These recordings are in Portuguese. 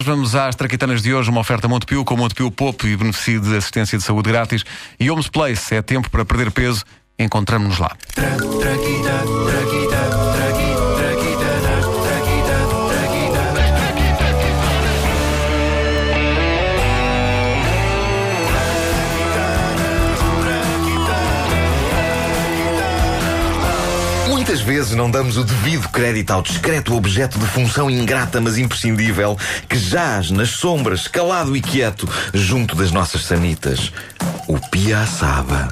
Vamos às traquitanas de hoje, uma oferta Montepio com Montepio Pop e beneficio de assistência de saúde grátis. E Homes Place, é tempo para perder peso. Encontramos-nos lá. Muitas vezes não damos o devido crédito ao discreto objeto de função ingrata mas imprescindível que jaz nas sombras, calado e quieto, junto das nossas sanitas. O piaçaba.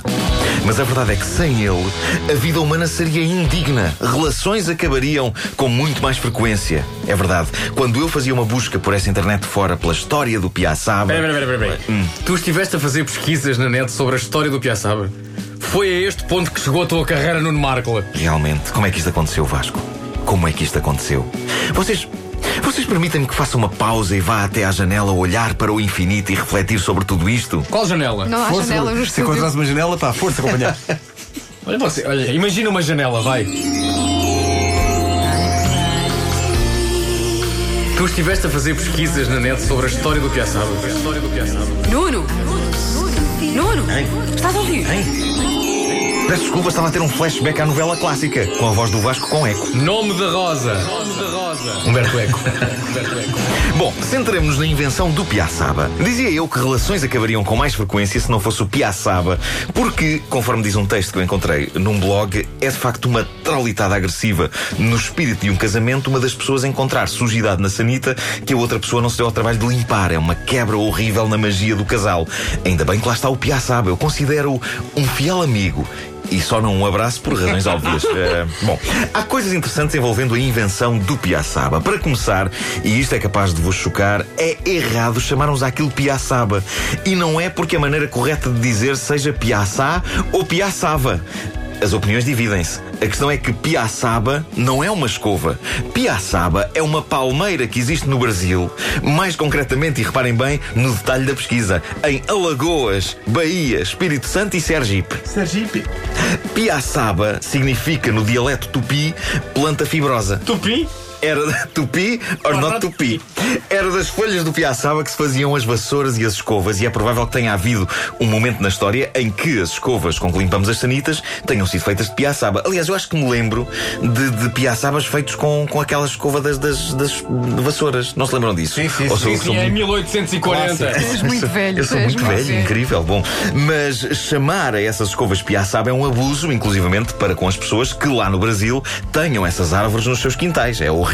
Mas a verdade é que sem ele, a vida humana seria indigna. Relações acabariam com muito mais frequência. É verdade. Quando eu fazia uma busca por essa internet fora pela história do piaçaba. Pera, pera, pera, pera. Hum. Tu estiveste a fazer pesquisas na net sobre a história do Piaçaba? Foi a este ponto que chegou a tua carreira no Markle. Realmente, como é que isto aconteceu, Vasco? Como é que isto aconteceu? Vocês. Vocês permitem-me que faça uma pausa e vá até à janela olhar para o infinito e refletir sobre tudo isto? Qual janela? Não há janela no Se estúdio. uma janela, pá, força, companheiro. Olha você, olha, imagina uma janela, vai. Tu estiveste a fazer pesquisas na net sobre a história do Piaçaba. A história do Piaçaba. Nuno! Nuno! Estás a ouvir? Peço desculpa, estava a ter um flashback à novela clássica, com a voz do Vasco com eco. Nome da Rosa. Nome da Rosa. Humberto Eco. Humberto Eco. Bom, centremos-nos na invenção do piaçaba. Dizia eu que relações acabariam com mais frequência se não fosse o piaçaba, porque, conforme diz um texto que eu encontrei num blog, é de facto uma traulitada agressiva. No espírito de um casamento, uma das pessoas encontrar sujidade na sanita que a outra pessoa não se deu ao trabalho de limpar. É uma quebra horrível na magia do casal. Ainda bem que lá está o piaçaba. Eu considero um fiel amigo. E só não um abraço por razões óbvias. Eh, bom, há coisas interessantes envolvendo a invenção do piaçaba. Para começar, e isto é capaz de vos chocar, é errado chamarmos aquilo piaçaba. E não é porque a maneira correta de dizer seja piaçá ou piaçava. As opiniões dividem-se. A questão é que piaçaba não é uma escova. Piaçaba é uma palmeira que existe no Brasil. Mais concretamente, e reparem bem, no detalhe da pesquisa, em Alagoas, Bahia, Espírito Santo e Sergipe. Sergipe. Piaçaba significa, no dialeto tupi, planta fibrosa. Tupi? Era tupi or not tupi. Era das folhas do piaçaba que se faziam as vassouras e as escovas, e é provável que tenha havido um momento na história em que as escovas com que limpamos as sanitas tenham sido feitas de piaçaba. Aliás, eu acho que me lembro de, de piaçabas feitos com, com aquela escova das, das, das vassouras. Não se lembram disso? Sim, sim, Ou sim, Sim, sou em muito- 1840. Tu és muito velho. eu sou muito velho, incrível. Bom, mas chamar a essas escovas piaçaba é um abuso, inclusivamente para com as pessoas que lá no Brasil tenham essas árvores nos seus quintais. É horrível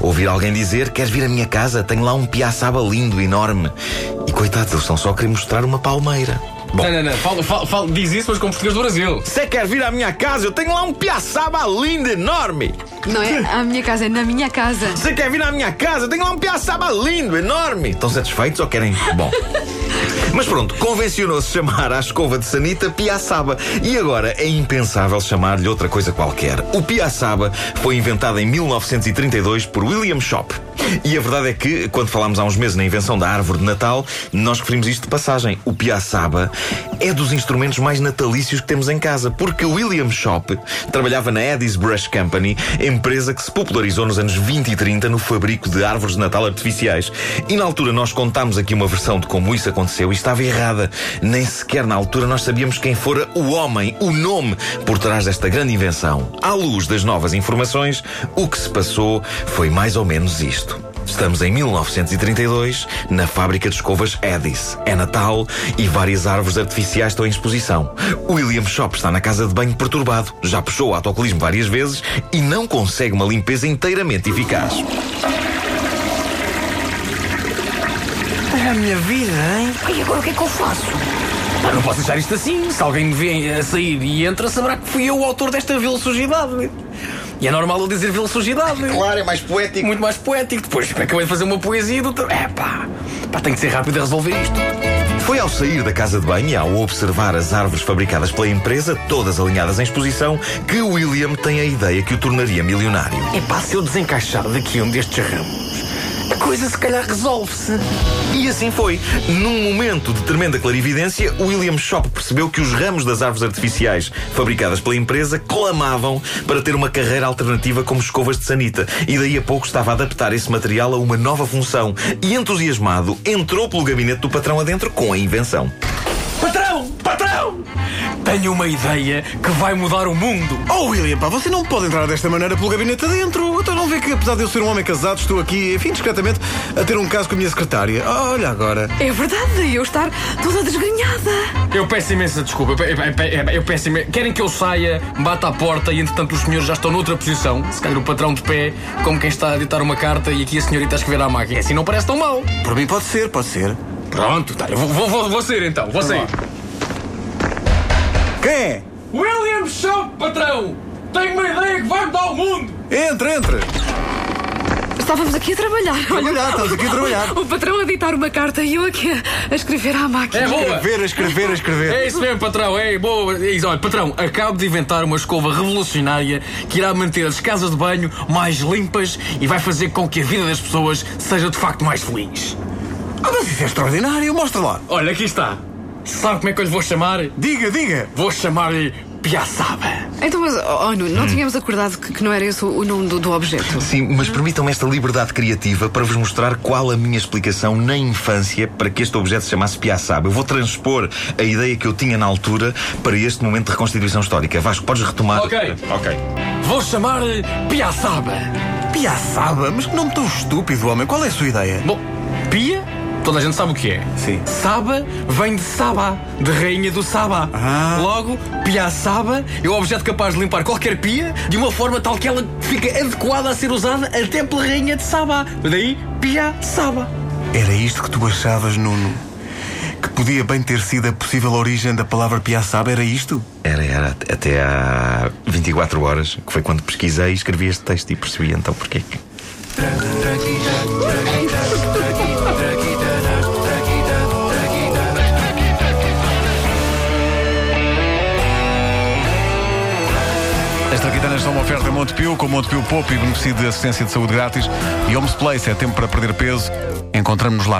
ouvir alguém dizer: Queres vir à minha casa? Tenho lá um piaçaba lindo, enorme. E coitados, eles estão só a querer mostrar uma palmeira. Bom, Não, não, não. Fala, fala, fala, diz isso, mas com português do Brasil. você quer vir à minha casa? Eu tenho lá um piaçaba lindo, enorme. Não é a minha casa, é na minha casa. Você quer vir à minha casa? Eu tenho lá um piaçaba lindo, enorme. Estão satisfeitos ou querem? Bom. Mas pronto, convencionou-se chamar à escova de sanita piaçaba. E agora é impensável chamar-lhe outra coisa qualquer. O piaçaba foi inventado em 1932 por William Shop. E a verdade é que, quando falámos há uns meses na invenção da árvore de Natal, nós referimos isto de passagem. O piaçaba é dos instrumentos mais natalícios que temos em casa, porque William Shop trabalhava na Eddie's Brush Company, empresa que se popularizou nos anos 20 e 30 no fabrico de árvores de Natal artificiais. E na altura nós contámos aqui uma versão de como isso aconteceu e estava errada. Nem sequer na altura nós sabíamos quem fora o homem, o nome por trás desta grande invenção. À luz das novas informações, o que se passou foi mais ou menos isto. Estamos em 1932, na fábrica de escovas Eddie's. É Natal e várias árvores artificiais estão em exposição. William Shop está na casa de banho perturbado, já puxou o autocolismo várias vezes e não consegue uma limpeza inteiramente eficaz. É a minha vida, hein? E agora o que é que eu faço? Pá, não posso deixar isto assim. Se alguém me vê a sair e entra, saberá que fui eu o autor desta velocidade. E é normal eu dizer velocidade. Claro, é mais poético. Muito mais poético. Depois acabei de fazer uma poesia do. É pá, pá, tem que ser rápido a resolver isto. Foi ao sair da casa de banho e ao observar as árvores fabricadas pela empresa, todas alinhadas em exposição, que William tem a ideia que o tornaria milionário. É pá, se eu desencaixar daqui um destes ramos, coisa se calhar resolve-se. E assim foi. Num momento de tremenda clarividência, William Shop percebeu que os ramos das árvores artificiais fabricadas pela empresa clamavam para ter uma carreira alternativa como escovas de sanita. E daí a pouco estava a adaptar esse material a uma nova função. E entusiasmado, entrou pelo gabinete do patrão adentro com a invenção. Patrão! Tenho uma ideia que vai mudar o mundo. Oh, William, pá, você não pode entrar desta maneira pelo gabinete adentro. Então não vê que, apesar de eu ser um homem casado, estou aqui, enfim, discretamente, a ter um caso com a minha secretária. Olha agora. É verdade, eu estar toda desgrenhada. Eu peço imensa desculpa. Eu, eu- eu- eu peço imensa... Querem que eu saia, bata à porta e entretanto os senhores já estão noutra posição. Se calhar o patrão de pé, como quem está a ditar uma carta e aqui a senhorita a escrever à máquina. Assim não parece tão mal. Por mim pode ser, pode ser. Pronto, tá. Eu vou, vou, vou, vou sair então. Vou sair. Quem é? William Shop, patrão! Tenho uma ideia que vai mudar o mundo! Entra, entra. Estávamos aqui a trabalhar. Trabalhar, estamos aqui a trabalhar. O patrão a ditar uma carta e eu aqui a, a escrever à máquina. É boa! Escrever, a escrever, a escrever. É isso mesmo, patrão. É boa. É isso. Olha, patrão, acabo de inventar uma escova revolucionária que irá manter as casas de banho mais limpas e vai fazer com que a vida das pessoas seja de facto mais feliz. Ah, mas isso é extraordinário. Mostra lá. Olha, aqui está. Sabe como é que eu lhe vou chamar? Diga, diga. Vou chamar-lhe Piaçaba. Então, mas, oh, Nuno, não tínhamos acordado que, que não era esse o, o nome do, do objeto. Sim, mas permitam-me esta liberdade criativa para vos mostrar qual a minha explicação na infância para que este objeto se chamasse Piaçaba. Eu vou transpor a ideia que eu tinha na altura para este momento de reconstituição histórica. Vasco, podes retomar? Ok. Ok. Vou chamar-lhe Piaçaba. Piaçaba? Mas que nome tão estúpido, homem. Qual é a sua ideia? Bom, Pia, toda a gente sabe o que é. Sim. Saba vem de Saba, de rainha do Saba. Ah. Logo, Piaçaba é o objeto capaz de limpar qualquer pia de uma forma tal que ela fica adequada a ser usada até pela rainha de Saba. Daí, Piaçaba. Era isto que tu achavas, Nuno? Que podia bem ter sido a possível origem da palavra piaçaba? Era isto? Era, era até há 24 horas, que foi quando pesquisei e escrevi este texto e percebi então porque é que. Traquitanas são uma oferta Montepio, com Montepio Pop e beneficio de assistência de saúde grátis. E Homes Place é tempo para perder peso. Encontramos-nos lá.